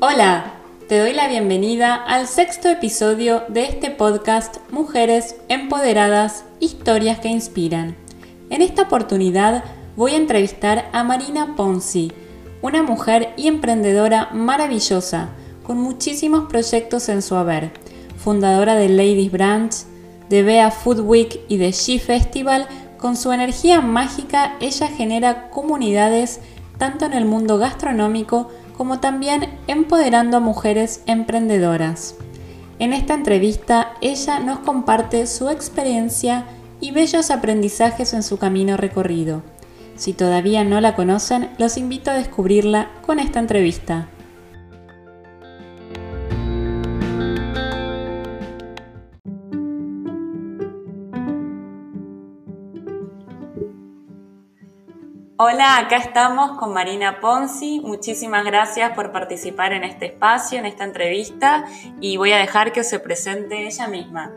Hola, te doy la bienvenida al sexto episodio de este podcast Mujeres Empoderadas, Historias que Inspiran. En esta oportunidad voy a entrevistar a Marina Ponzi, una mujer y emprendedora maravillosa, con muchísimos proyectos en su haber, fundadora de Ladies Branch, de Bea Food Week y de She Festival, con su energía mágica ella genera comunidades tanto en el mundo gastronómico como también empoderando a mujeres emprendedoras. En esta entrevista ella nos comparte su experiencia y bellos aprendizajes en su camino recorrido. Si todavía no la conocen, los invito a descubrirla con esta entrevista. Hola, acá estamos con Marina Ponzi. Muchísimas gracias por participar en este espacio, en esta entrevista, y voy a dejar que se presente ella misma.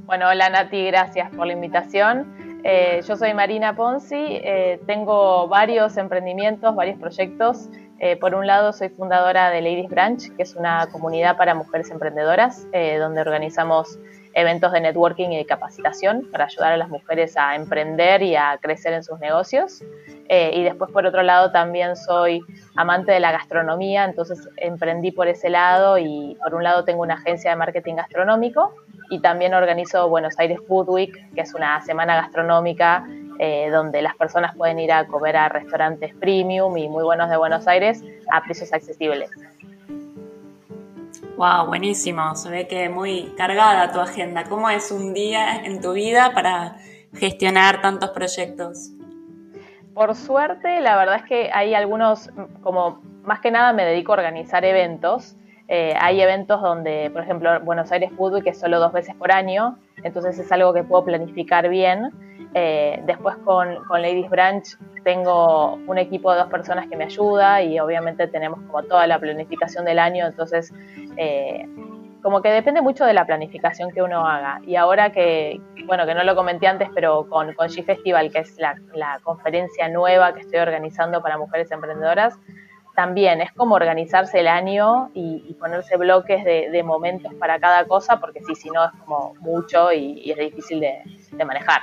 Bueno, hola Nati, gracias por la invitación. Eh, yo soy Marina Ponzi, eh, tengo varios emprendimientos, varios proyectos. Eh, por un lado, soy fundadora de Ladies Branch, que es una comunidad para mujeres emprendedoras, donde organizamos eventos de networking y de capacitación para ayudar a las mujeres a emprender y a crecer en sus negocios. Eh, y después, por otro lado, también soy amante de la gastronomía, entonces emprendí por ese lado y por un lado tengo una agencia de marketing gastronómico y también organizo Buenos Aires Food Week, que es una semana gastronómica eh, donde las personas pueden ir a comer a restaurantes premium y muy buenos de Buenos Aires a precios accesibles. Wow, buenísimo. Se ve que muy cargada tu agenda. ¿Cómo es un día en tu vida para gestionar tantos proyectos? Por suerte, la verdad es que hay algunos, como más que nada me dedico a organizar eventos. Eh, hay eventos donde, por ejemplo, Buenos Aires Food que es solo dos veces por año, entonces es algo que puedo planificar bien. Eh, después con, Ladies Branch tengo un equipo de dos personas que me ayuda y obviamente tenemos como toda la planificación del año, entonces eh, como que depende mucho de la planificación que uno haga. Y ahora que, bueno, que no lo comenté antes, pero con, con G Festival, que es la, conferencia nueva que estoy organizando para mujeres emprendedoras, también es como organizarse el año y, ponerse bloques de, momentos para cada cosa, porque sí, si no es como mucho y, es difícil de manejar.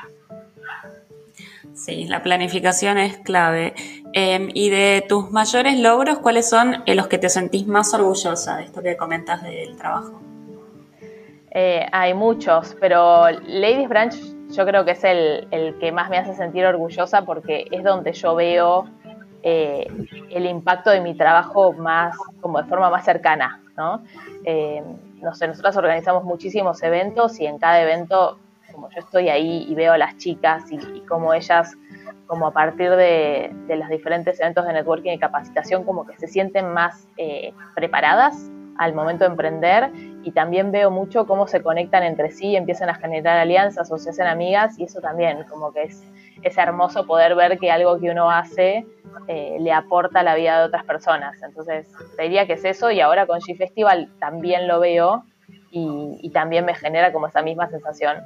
Sí, la planificación es clave. Em, y de tus mayores logros, ¿cuáles son los que te sentís más orgullosa de esto que comentas del trabajo? Eh, hay muchos, pero Ladies Branch yo creo que es el, que más me hace sentir orgullosa porque es donde yo veo eh, el impacto de mi trabajo más, como de forma más cercana, ¿no? Eh, no sé, nosotros organizamos muchísimos eventos y en cada evento como yo estoy ahí y veo a las chicas y, cómo ellas, como a partir de, los diferentes eventos de networking y capacitación, como que se sienten más eh, preparadas al momento de emprender y también veo mucho cómo se conectan entre sí, empiezan a generar alianzas o se hacen amigas y eso también como que es, es hermoso poder ver que algo que uno hace eh, le aporta a la vida de otras personas. Entonces, te diría que es eso y ahora con G Festival también lo veo y, y también me genera como esa misma sensación.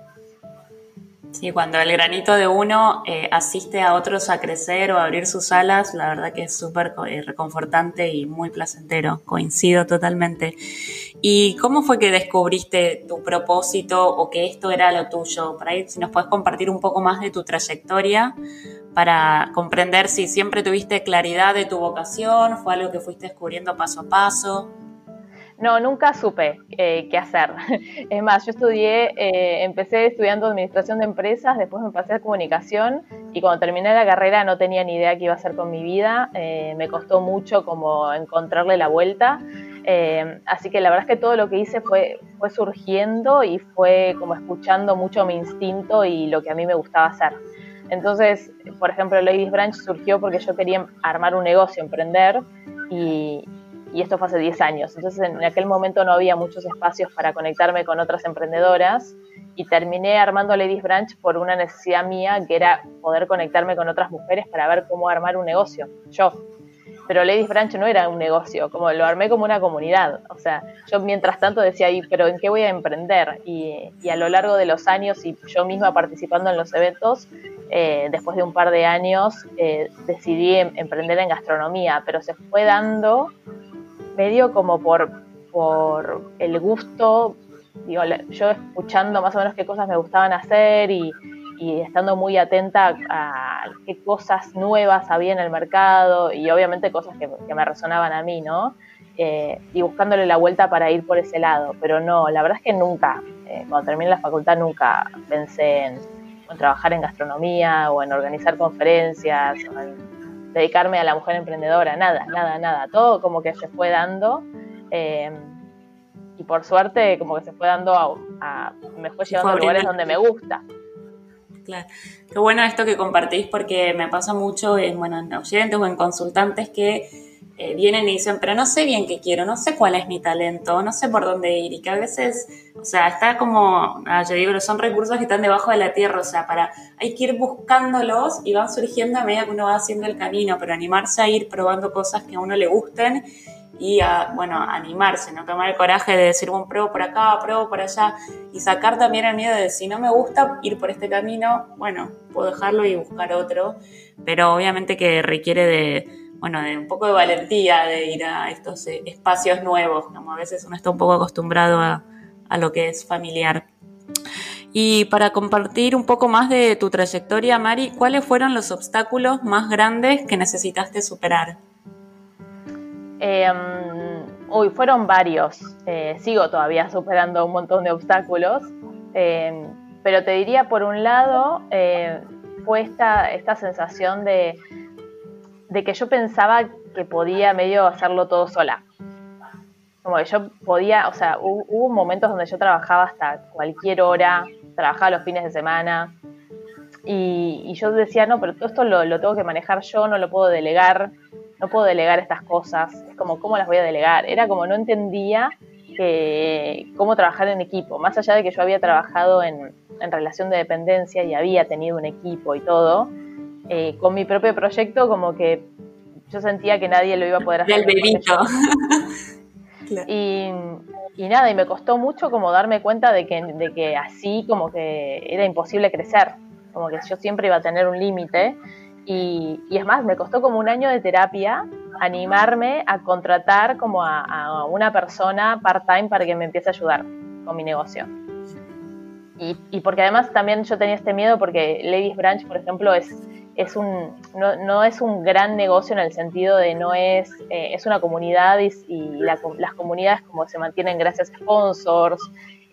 Sí, cuando el granito de uno eh, asiste a otros a crecer o a abrir sus alas, la verdad que es súper eh, reconfortante y muy placentero. Coincido totalmente. ¿Y cómo fue que descubriste tu propósito o que esto era lo tuyo? Para ahí, si nos puedes compartir un poco más de tu trayectoria para comprender si siempre tuviste claridad de tu vocación, fue algo que fuiste descubriendo paso a paso. No, nunca supe eh, qué hacer. Es más, yo estudié, eh, empecé estudiando administración de empresas, después me pasé a comunicación y cuando terminé la carrera no tenía ni idea qué iba a hacer con mi vida. Eh, me costó mucho como encontrarle la vuelta. así que la verdad es que todo lo que hice fue, fue surgiendo y fue como escuchando mucho mi instinto y lo que a mí me gustaba hacer. Entonces, por ejemplo, Ladies Branch surgió porque yo quería armar un negocio, emprender y, y esto fue hace 10 años. Entonces en aquel momento no había muchos espacios para conectarme con otras emprendedoras y terminé armando Ladies Branch por una necesidad mía que era poder conectarme con otras mujeres para ver cómo armar un negocio, yo. Pero Ladies Branch no era un negocio, como lo armé como una comunidad. O sea, yo mientras tanto decía, pero ¿en qué voy a emprender? Y, a lo largo de los años y yo misma participando en los eventos, eh, después de un par de años, eh, decidí em, emprender en gastronomía, pero se fue dando medio como por, por el gusto, digo, yo escuchando más o menos qué cosas me gustaban hacer y, estando muy atenta a qué cosas nuevas había en el mercado y obviamente cosas que, me resonaban a mí, ¿no? Eh, y buscándole la vuelta para ir por ese lado, pero no, la verdad es que nunca, eh, cuando terminé la facultad nunca pensé en, trabajar en gastronomía o en organizar conferencias o en dedicarme a la mujer emprendedora, nada, nada, nada, todo como que se fue dando. Eh, y por suerte como que se fue dando a, me fue llevando a lugares donde me gusta. Claro. Qué bueno esto que compartís porque me pasa mucho en, bueno, en oyentes o en consultantes que eh, vienen y dicen, pero no sé bien qué quiero, no sé cuál es mi talento, no sé por dónde ir y que a veces, o sea, está como, ah, yo digo, son recursos que están debajo de la tierra, o sea, para, hay que ir buscándolos y van surgiendo a medida que uno va haciendo el camino, pero animarse a ir probando cosas que a uno le gusten y a, bueno, animarse, no tomar el coraje de decir, bueno, pruebo por acá, pruebo por allá y sacar también el miedo de si no me gusta ir por este camino, bueno, puedo dejarlo y buscar otro, pero obviamente que requiere de, bueno, de un poco de valentía de ir a estos eh, espacios nuevos, como a veces uno está un poco acostumbrado a, a lo que es familiar. Y para compartir un poco más de tu trayectoria, Mari, ¿cuáles fueron los obstáculos más grandes que necesitaste superar? Eh, uy, fueron varios. Eh, sigo todavía superando un montón de obstáculos. Eh, pero te diría, por un lado, eh, fue esta, esta sensación de, de, que yo pensaba que podía medio hacerlo todo sola. Como que yo podía, o sea, hubo, momentos donde yo trabajaba hasta cualquier hora, trabajaba los fines de semana, y, yo decía, no, pero todo esto lo, tengo que manejar yo, no lo puedo delegar no puedo delegar estas cosas, es como, ¿cómo las voy a delegar? Era como no entendía que, cómo trabajar en equipo, más allá de que yo había trabajado en, relación de dependencia y había tenido un equipo y todo, eh, con mi propio proyecto como que yo sentía que nadie lo iba a poder hacer. Del bebito. y, y, nada, y me costó mucho como darme cuenta de que, de que así como que era imposible crecer, como que yo siempre iba a tener un límite y, es más, me costó como un año de terapia animarme a contratar como a, una persona part-time para que me empiece a ayudar con mi negocio. Y, porque además también yo tenía este miedo porque Ladies Branch, por ejemplo, es, es un, no, es un gran negocio en el sentido de no es, eh, es una comunidad y, las comunidades como se mantienen gracias a sponsors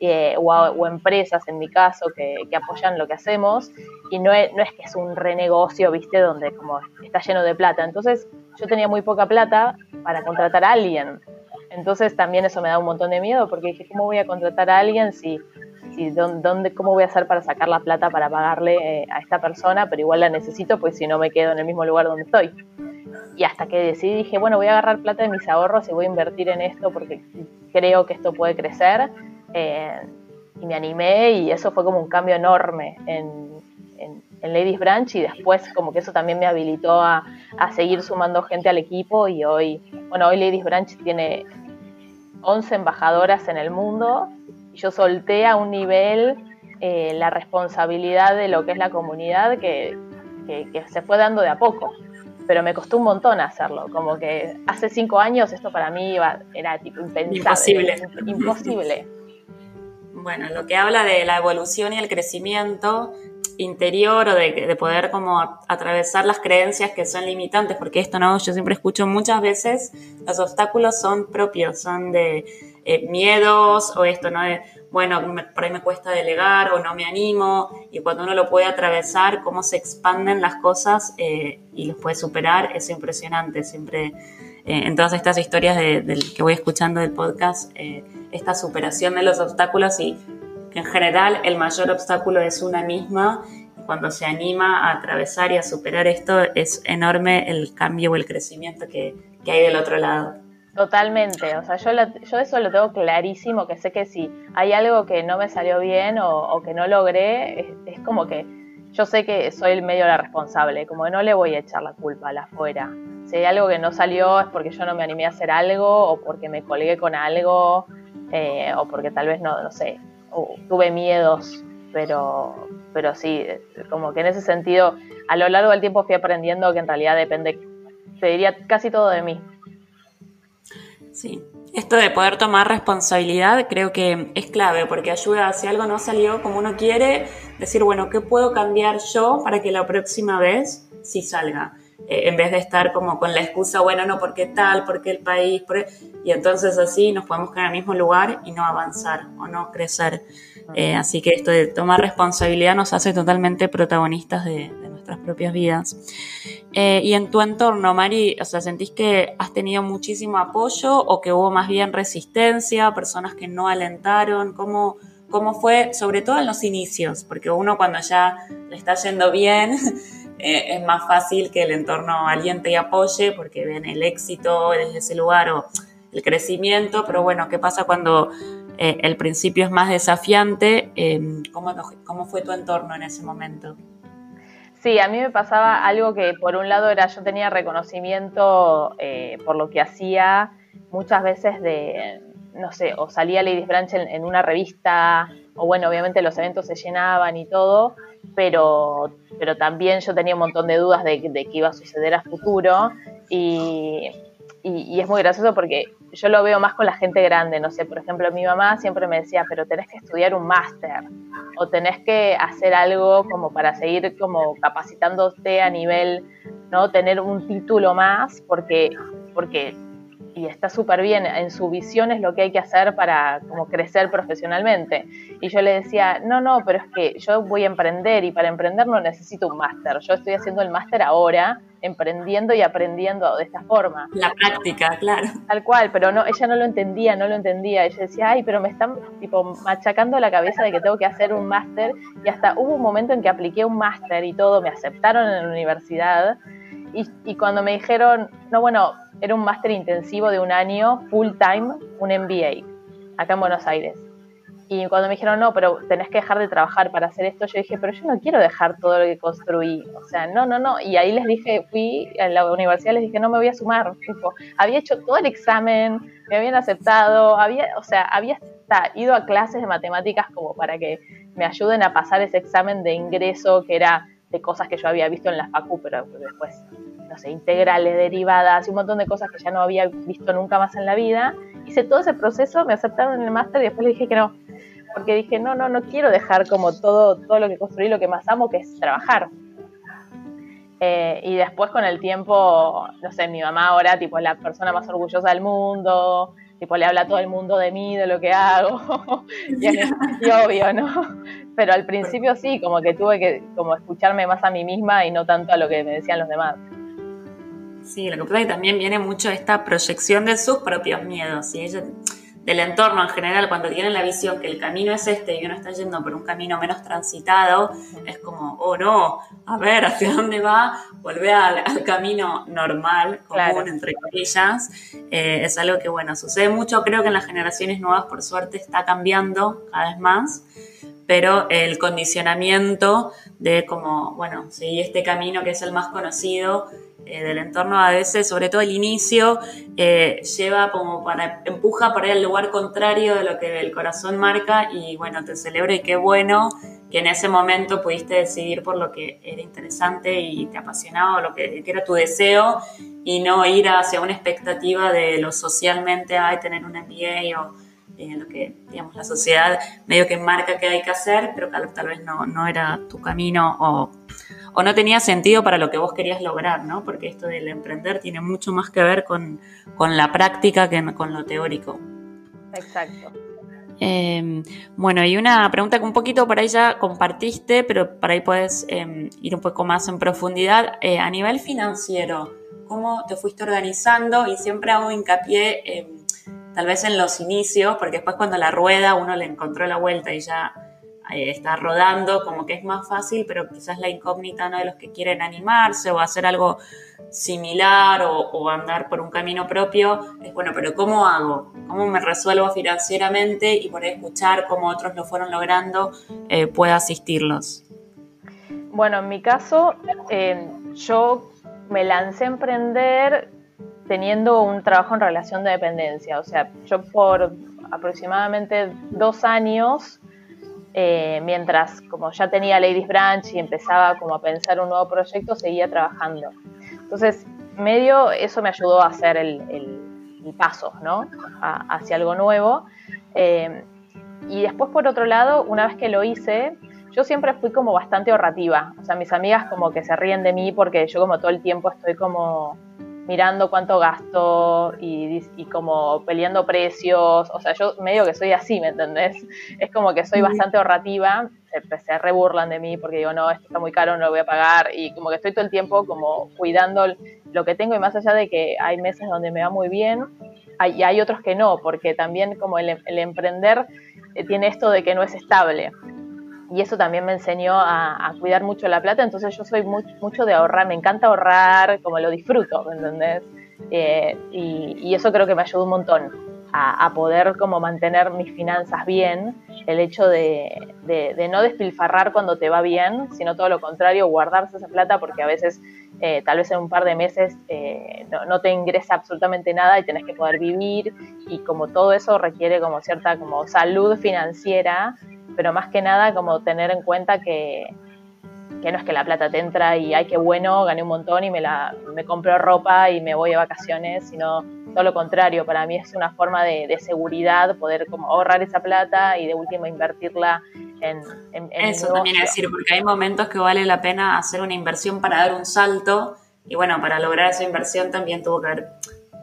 eh, o, empresas, en mi caso, que, apoyan lo que hacemos, y no es, no es que es un renegocio, viste, donde como está lleno de plata. Entonces yo tenía muy poca plata para contratar a alguien. Entonces también eso me da un montón de miedo, porque dije, ¿cómo voy a contratar a alguien si, si cómo voy a hacer para sacar la plata para pagarle eh, a esta persona, pero igual la necesito, pues si no me quedo en el mismo lugar donde estoy. Y hasta que decidí, dije, bueno, voy a agarrar plata de mis ahorros y voy a invertir en esto porque creo que esto puede crecer eh, y me animé y eso fue como un cambio enorme en, Ladies Branch y después como que eso también me habilitó a, seguir sumando gente al equipo y hoy, bueno, hoy Ladies Branch tiene 11 embajadoras en el mundo y yo solté a un nivel eh, la responsabilidad de lo que es la comunidad que, se fue dando de a poco pero me costó un montón hacerlo. Como que hace cinco años esto para mí iba, era tipo impensable. Imposible. Imposible bueno, lo que habla de la evolución y el crecimiento interior o de, poder como atravesar las creencias que son limitantes, porque esto no, yo siempre escucho muchas veces, los obstáculos son propios, son de eh, miedos o esto, ¿no? De, bueno, por ahí me cuesta delegar o no me animo, y cuando uno lo puede atravesar, cómo se expanden las cosas eh, y los puede superar, es impresionante, siempre eh, en todas estas historias del que voy escuchando del podcast, esta superación de los obstáculos y en general el mayor obstáculo es una misma. Cuando se anima a atravesar y a superar esto, es enorme el cambio o el crecimiento que, que hay del otro lado. Totalmente, o sea, yo, yo eso lo tengo clarísimo, que sé que si hay algo que no me salió bien o, que no logré, es, es, como que yo sé que soy el medio la responsable, como que no le voy a echar la culpa a la afuera si hay algo que no salió es porque yo no me animé a hacer algo o porque me colgué con algo eh, o porque tal vez no, no sé, tuve miedos, pero, pero sí, como que en ese sentido a lo largo del tiempo fui aprendiendo que en realidad depende, te diría casi todo de mí. Sí, esto de poder tomar responsabilidad creo que es clave porque ayuda, si algo no salió como uno quiere, decir, bueno, ¿qué puedo cambiar yo para que la próxima vez sí salga? Eh, en vez de estar como con la excusa, bueno, no, porque tal, porque el país, e-". y entonces así nos podemos quedar en el mismo lugar y no avanzar o no crecer. Eh, así que esto de tomar responsabilidad nos hace totalmente protagonistas de, nuestras propias vidas. Eh, y en tu entorno, Mari, o sea, ¿sentís que has tenido muchísimo apoyo o que hubo más bien resistencia, personas que no alentaron? ¿Cómo, cómo fue, sobre todo en los inicios? Porque uno cuando ya le está yendo bien, eh, es más fácil que el entorno alguien te apoye porque ven el éxito desde ese lugar o el crecimiento, pero bueno, ¿qué pasa cuando eh, el principio es más desafiante? ¿cómo, ¿Cómo fue tu entorno en ese momento? Sí, a mí me pasaba algo que por un lado era yo tenía reconocimiento eh, por lo que hacía muchas veces de, no sé, o salía Ladies Branch en, una revista, o bueno, obviamente los eventos se llenaban y todo, pero, pero también yo tenía un montón de dudas de, qué iba a suceder a futuro y, y, es muy gracioso porque yo lo veo más con la gente grande, no sé, por ejemplo, mi mamá siempre me decía, pero tenés que estudiar un máster o tenés que hacer algo como para seguir como capacitándote a nivel, ¿no? Tener un título más porque, porque y está súper bien, en su visión es lo que hay que hacer para como crecer profesionalmente. Y yo le decía, no, no, pero es que yo voy a emprender y para emprender no necesito un máster, yo estoy haciendo el máster ahora, emprendiendo y aprendiendo de esta forma. La práctica, claro. Tal cual, pero no, ella no lo entendía, no lo entendía. Ella decía, ay, pero me están tipo machacando la cabeza de que tengo que hacer un máster y hasta hubo un momento en que apliqué un máster y todo, me aceptaron en la universidad y, cuando me dijeron, no, bueno, era un máster intensivo de un año, full time, un MBA, acá en Buenos Aires. Y cuando me dijeron, no, pero tenés que dejar de trabajar para hacer esto, yo dije, pero yo no quiero dejar todo lo que construí. O sea, no, no, no. Y ahí les dije, fui a la universidad, les dije, no me voy a sumar. Tipo, había hecho todo el examen, me habían aceptado, había, o sea, había ido a clases de matemáticas como para que me ayuden a pasar ese examen de ingreso que era de cosas que yo había visto en la facu, pero después, no sé, integrales, derivadas y un montón de cosas que ya no había visto nunca más en la vida. Hice todo ese proceso, me aceptaron en el máster y después le dije que no, porque dije, no, no, no quiero dejar como todo, todo lo que construí, lo que más amo, que es trabajar. Eh, y después con el tiempo, no sé, mi mamá ahora, tipo, es la persona más orgullosa del mundo, tipo, le habla a todo el mundo de mí, de lo que hago, y, y obvio, ¿no? Pero al principio sí, como que tuve que como escucharme más a mí misma y no tanto a lo que me decían los demás. Sí, lo que pasa es que también viene mucho esta proyección de sus propios miedos y del entorno en general, cuando tienen la visión que el camino es este y uno está yendo por un camino menos transitado, es como, oh no, a ver, ¿hacia dónde va? Volver al, camino normal, común, entre comillas. Eh, es algo que, bueno, sucede mucho, creo que en las generaciones nuevas, por suerte, está cambiando cada vez más pero el condicionamiento de como, bueno, seguir este camino que es el más conocido eh, del entorno a veces, sobre todo el inicio, eh, lleva como para, empuja por ahí al lugar contrario de lo que el corazón marca y bueno, te celebro y qué bueno que en ese momento pudiste decidir por lo que era interesante y te apasionaba, lo que, era tu deseo y no ir hacia una expectativa de lo socialmente, hay tener un MBA o en lo que, digamos, la sociedad medio que marca que hay que hacer, pero tal, vez no, no era tu camino o, o, no tenía sentido para lo que vos querías lograr, ¿no? Porque esto del emprender tiene mucho más que ver con, con la práctica que con lo teórico. Exacto. Em, bueno, y una pregunta que un poquito por ahí ya compartiste, pero por ahí puedes em, ir un poco más en profundidad. Eh, a nivel financiero, ¿cómo te fuiste organizando? Y siempre hago hincapié en tal vez en los inicios, porque después cuando la rueda uno le encontró la vuelta y ya eh, está rodando, como que es más fácil, pero quizás la incógnita no de los que quieren animarse o hacer algo similar o, andar por un camino propio, es bueno, pero ¿cómo hago? ¿Cómo me resuelvo financieramente y por escuchar cómo otros lo fueron logrando, eh, pueda asistirlos? Bueno, en mi caso, eh, yo me lancé a emprender teniendo un trabajo en relación de dependencia. O sea, yo por aproximadamente dos años, eh, mientras como ya tenía Ladies Branch y empezaba como a pensar un nuevo proyecto, seguía trabajando. Entonces, medio eso me ayudó a hacer el, paso, ¿no? hacia algo nuevo. Eh, y después, por otro lado, una vez que lo hice, yo siempre fui como bastante ahorrativa. O sea, mis amigas como que se ríen de mí porque yo como todo el tiempo estoy como mirando cuánto gasto y, y, como peleando precios. O sea, yo medio que soy así, ¿me entendés? Es como que soy bastante ahorrativa. Se, se reburlan de mí porque digo, no, esto está muy caro, no lo voy a pagar. Y como que estoy todo el tiempo como cuidando lo que tengo y más allá de que hay meses donde me va muy bien, hay, y hay otros que no, porque también como el, el emprender eh, tiene esto de que no es estable y eso también me enseñó a, cuidar mucho la plata, entonces yo soy mucho de ahorrar, me encanta ahorrar, como lo disfruto, ¿me entendés? Eh, y, eso creo que me ayudó un montón a, poder como mantener mis finanzas bien, el hecho de, no despilfarrar cuando te va bien, sino todo lo contrario, guardarse esa plata porque a veces, eh, tal vez en un par de meses, eh, no, no, te ingresa absolutamente nada y tenés que poder vivir y como todo eso requiere como cierta como salud financiera pero más que nada como tener en cuenta que, no es que la plata te entra y ay qué bueno, gané un montón y me la me compro ropa y me voy de vacaciones, sino todo lo contrario, para mí es una forma de, seguridad poder como ahorrar esa plata y de última invertirla en, en, Eso también es decir, porque hay momentos que vale la pena hacer una inversión para dar un salto y bueno, para lograr esa inversión también tuvo que haber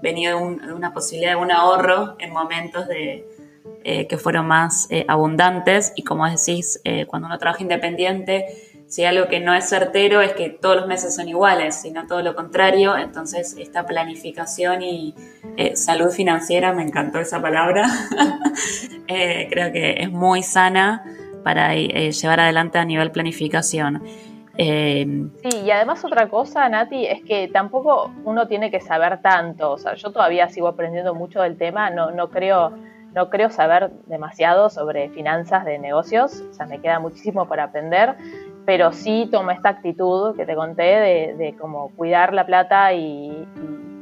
venido de una posibilidad de un ahorro en momentos de, eh, que fueron más eh, abundantes y como decís, eh, cuando uno trabaja independiente, si algo que no es certero es que todos los meses son iguales, sino todo lo contrario, entonces esta planificación y salud financiera, me encantó esa palabra, creo que es muy sana para llevar adelante a nivel planificación. Sí, y además otra cosa, Nati, es que tampoco uno tiene que saber tanto. O sea, yo todavía sigo aprendiendo mucho del tema, no, no creo no creo saber demasiado sobre finanzas de negocios, o sea, me queda muchísimo para aprender, pero sí tomo esta actitud que te conté de, de como cuidar la plata y,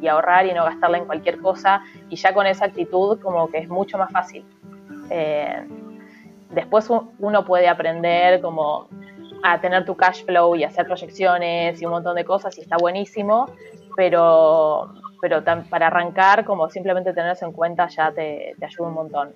ahorrar y no gastarla en cualquier cosa, y ya con esa actitud como que es mucho más fácil. Eh, después uno puede aprender como a tener tu cash flow y hacer proyecciones y un montón de cosas y está buenísimo, pero pero para arrancar, como simplemente tenerse en cuenta ya te, ayuda un montón.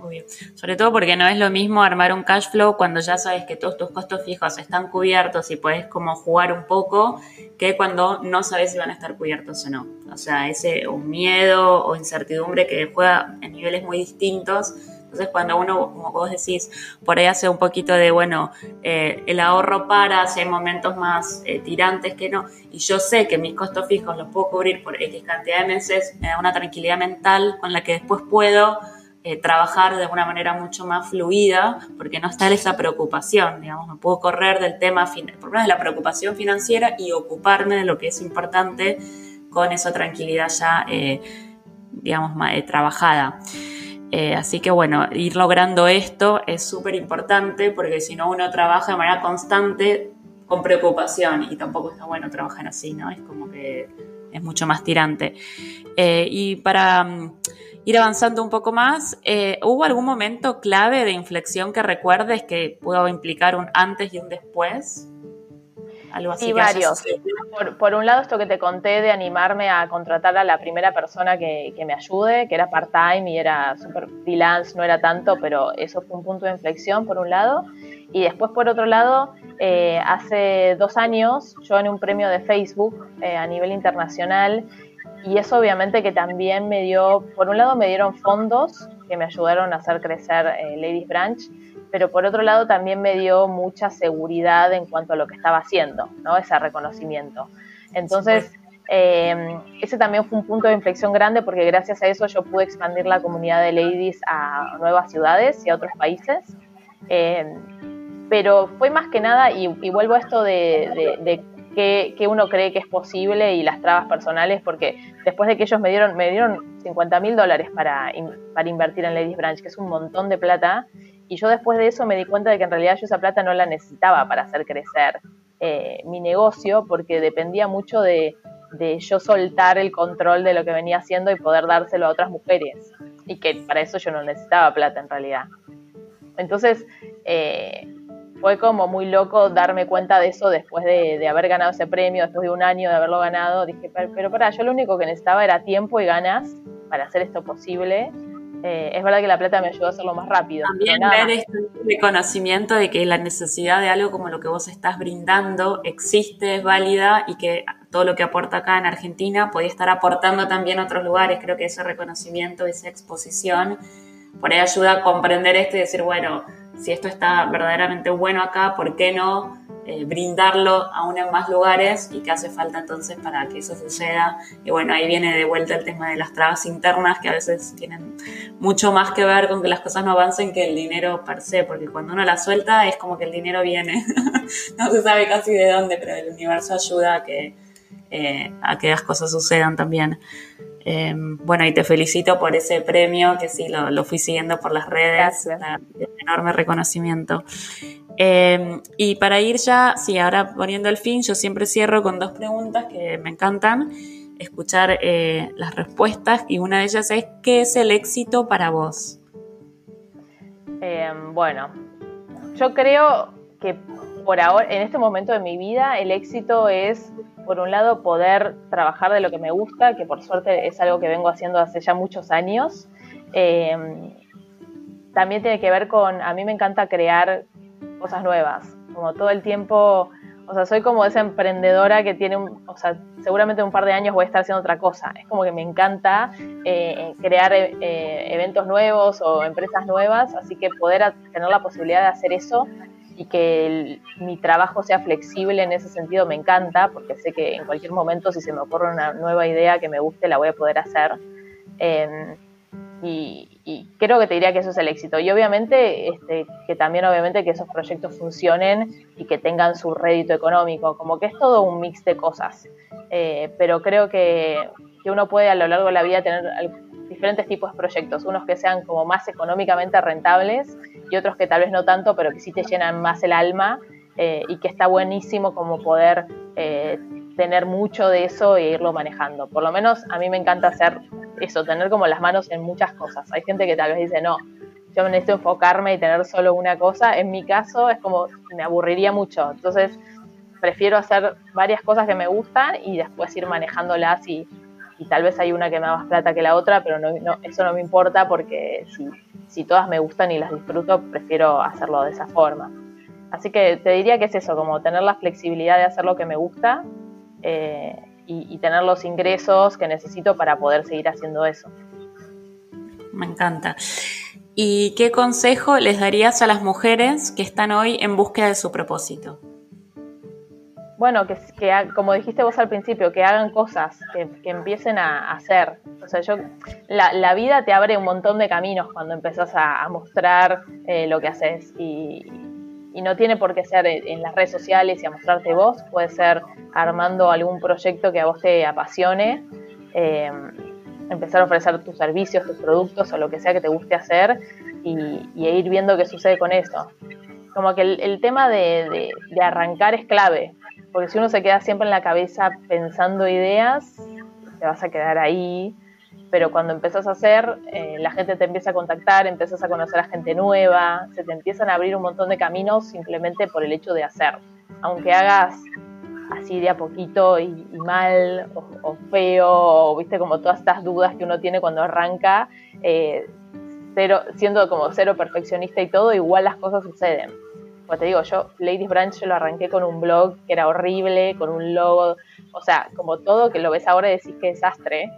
Muy Sobre todo porque no es lo mismo armar un cash flow cuando ya sabes que todos tus costos fijos están cubiertos y puedes como jugar un poco, que cuando no sabes si van a estar cubiertos o no. O sea, ese un miedo o incertidumbre que juega en niveles muy distintos entonces, cuando uno, como vos decís, por ahí hace un poquito de, bueno, eh, el ahorro para, si hay momentos más eh, tirantes que no, y yo sé que mis costos fijos los puedo cubrir por X cantidad de meses, me da una tranquilidad mental con la que después puedo eh, trabajar de una manera mucho más fluida, porque no está esa preocupación, digamos, me puedo correr del tema, por de la preocupación financiera y ocuparme de lo que es importante con esa tranquilidad ya, digamos, trabajada. Eh, así que bueno, ir logrando esto es súper importante porque si no uno trabaja de manera constante con preocupación y tampoco está bueno trabajar así, ¿no? Es como que es mucho más tirante. Eh, y para mm, ir avanzando un poco más, eh, ¿hubo algún momento clave de inflexión que recuerdes que pudo implicar un antes y un después? Algo así. varios. Por, un lado, esto que te conté de animarme a contratar a la primera persona que, me ayude, que era part-time y era super freelance, no era tanto, pero eso fue un punto de inflexión, por un lado. Y después, por otro lado, eh, hace dos años, yo en un premio de Facebook eh, a nivel internacional, y eso obviamente que también me dio, por un lado me dieron fondos que me ayudaron a hacer crecer eh, Ladies Branch, pero por otro lado también me dio mucha seguridad en cuanto a lo que estaba haciendo, ¿no? Ese reconocimiento. Entonces, eh, ese también fue un punto de inflexión grande porque gracias a eso yo pude expandir la comunidad de ladies a nuevas ciudades y a otros países. Eh, pero fue más que nada, y, vuelvo a esto de, que, uno cree que es posible y las trabas personales, porque después de que ellos me dieron, me dieron 50 mil dólares para, para invertir en Ladies Branch, que es un montón de plata, y yo después de eso me di cuenta de que en realidad yo esa plata no la necesitaba para hacer crecer eh, mi negocio, porque dependía mucho de, yo soltar el control de lo que venía haciendo y poder dárselo a otras mujeres. Y que para eso yo no necesitaba plata en realidad. Entonces, eh, fue como muy loco darme cuenta de eso después de, haber ganado ese premio, después de un año de haberlo ganado. Dije, pero, pero para, yo lo único que necesitaba era tiempo y ganas para hacer esto posible. Eh, es verdad que la plata me ayudó a hacerlo más rápido. También ver este reconocimiento de que la necesidad de algo como lo que vos estás brindando existe, es válida y que todo lo que aporta acá en Argentina podía estar aportando también a otros lugares. Creo que ese reconocimiento, esa exposición, por ahí ayuda a comprender esto y decir, bueno, si esto está verdaderamente bueno acá, ¿por qué no eh, brindarlo aún en más lugares y qué hace falta entonces para que eso suceda. Y bueno, ahí viene de vuelta el tema de las trabas internas que a veces tienen mucho más que ver con que las cosas no avancen que el dinero per se, porque cuando uno la suelta es como que el dinero viene. no se sabe casi de dónde, pero el universo ayuda a que, eh, a que las cosas sucedan también. Eh, bueno, y te felicito por ese premio, que sí, lo, fui siguiendo por las redes, enorme reconocimiento. Em, y para ir ya, sí, ahora poniendo el fin, yo siempre cierro con dos preguntas que me encantan escuchar eh, las respuestas y una de ellas es, ¿qué es el éxito para vos? Em, bueno, yo creo que por ahora, en este momento de mi vida, el éxito es, por un lado, poder trabajar de lo que me gusta, que por suerte es algo que vengo haciendo hace ya muchos años. Em, también tiene que ver con, a mí me encanta crear cosas nuevas, como todo el tiempo, o sea, soy como esa emprendedora que tiene, un, o sea, seguramente un par de años voy a estar haciendo otra cosa. Es como que me encanta eh, crear eh, eventos nuevos o empresas nuevas, así que poder tener la posibilidad de hacer eso y que mi trabajo sea flexible en ese sentido me encanta, porque sé que en cualquier momento si se me ocurre una nueva idea que me guste, la voy a poder hacer. Em, y, creo que te diría que eso es el éxito. Y obviamente este, que también obviamente que esos proyectos funcionen y que tengan su rédito económico, como que es todo un mix de cosas. Eh, pero creo que, que, uno puede a lo largo de la vida tener diferentes tipos de proyectos, unos que sean como más económicamente rentables y otros que tal vez no tanto, pero que sí te llenan más el alma eh, y que está buenísimo como poder eh, tener mucho de eso e irlo manejando. Por lo menos a mí me encanta hacer eso, tener como las manos en muchas cosas. Hay gente que tal vez dice, no, yo necesito enfocarme y tener solo una cosa. En mi caso es como, me aburriría mucho. Entonces, prefiero hacer varias cosas que me gustan y después ir manejándolas y, y tal vez hay una que me da más plata que la otra, pero no, eso no me importa porque si, si todas me gustan y las disfruto, prefiero hacerlo de esa forma. Así que te diría que es eso, como tener la flexibilidad de hacer lo que me gusta eh, y, tener los ingresos que necesito para poder seguir haciendo eso. Me encanta. ¿Y qué consejo les darías a las mujeres que están hoy en búsqueda de su propósito? Bueno, que, como dijiste vos al principio, que hagan cosas, que, empiecen a, hacer. O sea, yo, la, vida te abre un montón de caminos cuando empezás a, mostrar eh, lo que haces y, y no tiene por qué ser en las redes sociales y a mostrarte vos, puede ser armando algún proyecto que a vos te apasione, eh, empezar a ofrecer tus servicios, tus productos o lo que sea que te guste hacer y, ir viendo qué sucede con eso. Como que el, tema de, de, arrancar es clave, porque si uno se queda siempre en la cabeza pensando ideas, te vas a quedar ahí pero cuando empezás a hacer, eh, la gente te empieza a contactar, empiezas a conocer a gente nueva, se te empiezan a abrir un montón de caminos simplemente por el hecho de hacer. Aunque hagas así de a poquito y, mal o, feo, o viste como todas estas dudas que uno tiene cuando arranca, eh, cero, siendo como cero perfeccionista y todo, igual las cosas suceden. Como te digo, yo Ladies Branch yo lo arranqué con un blog que era horrible, con un logo, o sea, como todo que lo ves ahora y decís que desastre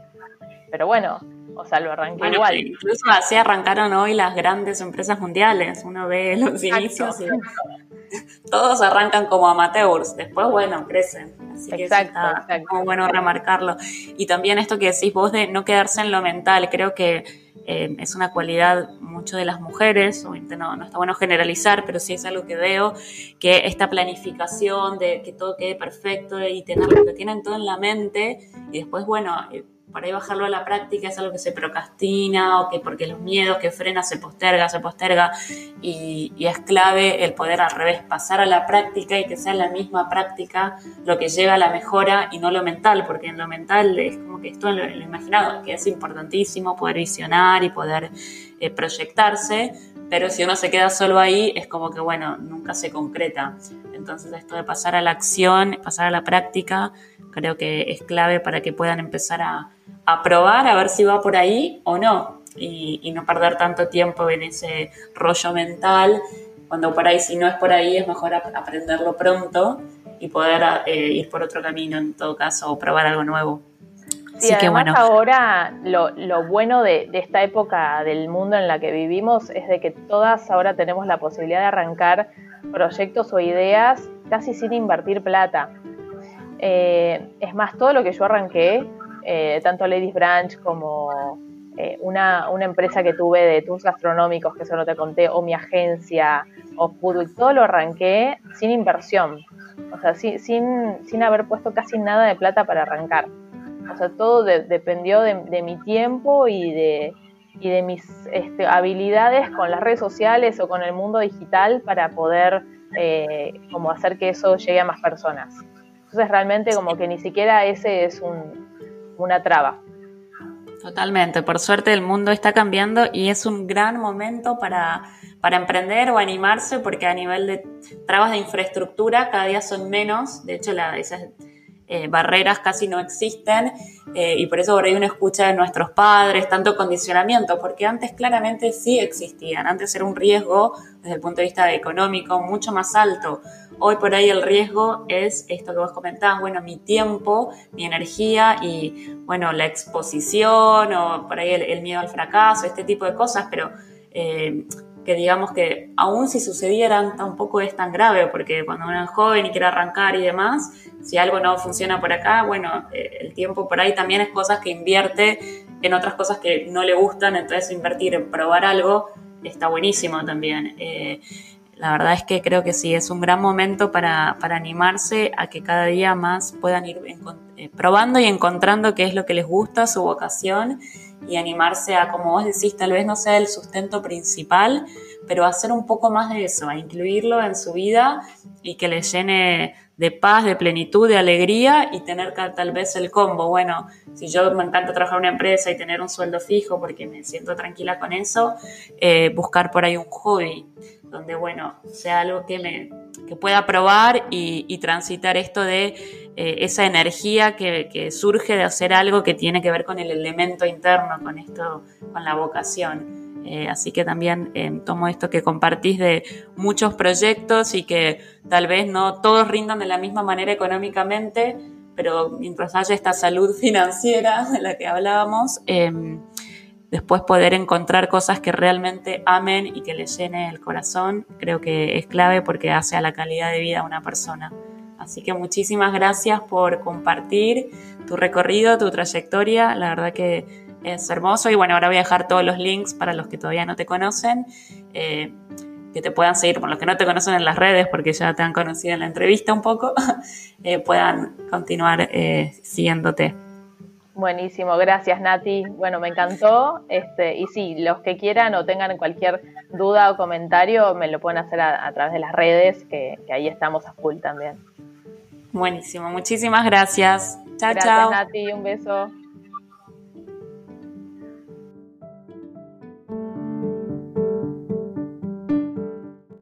pero bueno, o sea, lo arranqué igual. Incluso así arrancaron hoy las grandes empresas mundiales. Uno ve los inicios y todos arrancan como amateurs. Después, bueno, crecen. Así que exacto, está como bueno remarcarlo. Y también esto que decís vos de no quedarse en lo mental. Creo que eh, es una cualidad mucho de las mujeres, no, no está bueno generalizar, pero sí es algo que veo, que esta planificación de que todo quede perfecto y tener lo que tienen todo en la mente y después, bueno, por ahí bajarlo a la práctica es algo que se procrastina o que porque los miedos que frena se posterga, se posterga y, es clave el poder al revés, pasar a la práctica y que sea la misma práctica lo que lleva a la mejora y no lo mental, porque en lo mental es como que esto en lo, imaginado, que es importantísimo poder visionar y poder eh, proyectarse, pero si uno se queda solo ahí es como que bueno, nunca se concreta. Entonces esto de pasar a la acción, pasar a la práctica, creo que es clave para que puedan empezar a, a probar a ver si va por ahí o no y, no perder tanto tiempo en ese rollo mental, cuando por ahí si no es por ahí es mejor aprenderlo pronto y poder eh, ir por otro camino en todo caso o probar algo nuevo. Sí, además que, bueno. ahora lo, lo bueno de, de, esta época del mundo en la que vivimos es de que todas ahora tenemos la posibilidad de arrancar proyectos o ideas casi sin invertir plata. Eh, es más, todo lo que yo arranqué, eh, tanto Ladies Branch como eh, una, empresa que tuve de tours gastronómicos, que eso no te conté, o mi agencia, o Foodweek, todo lo arranqué sin inversión. O sea, sin, sin, haber puesto casi nada de plata para arrancar. O sea, todo dependió de, mi tiempo y de, y de mis este, habilidades con las redes sociales o con el mundo digital para poder como hacer que eso llegue a más personas. Entonces realmente como que ni siquiera ese es una traba. Totalmente, por suerte el mundo está cambiando y es un gran momento para, para emprender o animarse porque a nivel de trabas de infraestructura cada día son menos, de hecho la, esas eh, barreras casi no existen eh, y por eso por ahí uno escucha de nuestros padres tanto condicionamiento, porque antes claramente sí existían, antes era un riesgo desde el punto de vista económico mucho más alto. Hoy por ahí el riesgo es esto que vos comentabas, bueno, mi tiempo, mi energía y, bueno, la exposición o por ahí el, miedo al fracaso, este tipo de cosas, pero eh, que digamos que aún si sucedieran tampoco es tan grave, porque cuando uno es joven y quiere arrancar y demás, si algo no funciona por acá, bueno, eh, el tiempo por ahí también es cosas que invierte en otras cosas que no le gustan, entonces invertir en probar algo está buenísimo también. Eh, la verdad es que creo que sí, es un gran momento para, animarse a que cada día más puedan ir eh, probando y encontrando qué es lo que les gusta, su vocación y animarse a, como vos decís, tal vez no sea el sustento principal, pero hacer un poco más de eso, a incluirlo en su vida y que les llene de paz, de plenitud, de alegría y tener tal vez el combo. Bueno, si yo me encanta trabajar en una empresa y tener un sueldo fijo porque me siento tranquila con eso, eh, buscar por ahí un hobby donde, bueno, sea algo que, me, que pueda probar y, transitar esto de eh, esa energía que, surge de hacer algo que tiene que ver con el elemento interno, con esto, con la vocación. Eh, así que también eh, tomo esto que compartís de muchos proyectos y que tal vez no todos rindan de la misma manera económicamente, pero mientras haya esta salud financiera de la que hablábamos, después poder encontrar cosas que realmente amen y que les llene el corazón, creo que es clave porque hace a la calidad de vida a una persona. Así que muchísimas gracias por compartir tu recorrido, tu trayectoria, la verdad que es hermoso y bueno, ahora voy a dejar todos los links para los que todavía no te conocen. Eh, que te puedan seguir, por los que no te conocen en las redes, porque ya te han conocido en la entrevista un poco, eh, puedan continuar eh, siguiéndote. Buenísimo, gracias Nati. Bueno, me encantó. Este, y sí, los que quieran o tengan cualquier duda o comentario, me lo pueden hacer a, través de las redes, que, ahí estamos a full también. Buenísimo, muchísimas gracias. Chao, chao. Gracias Nati, un beso.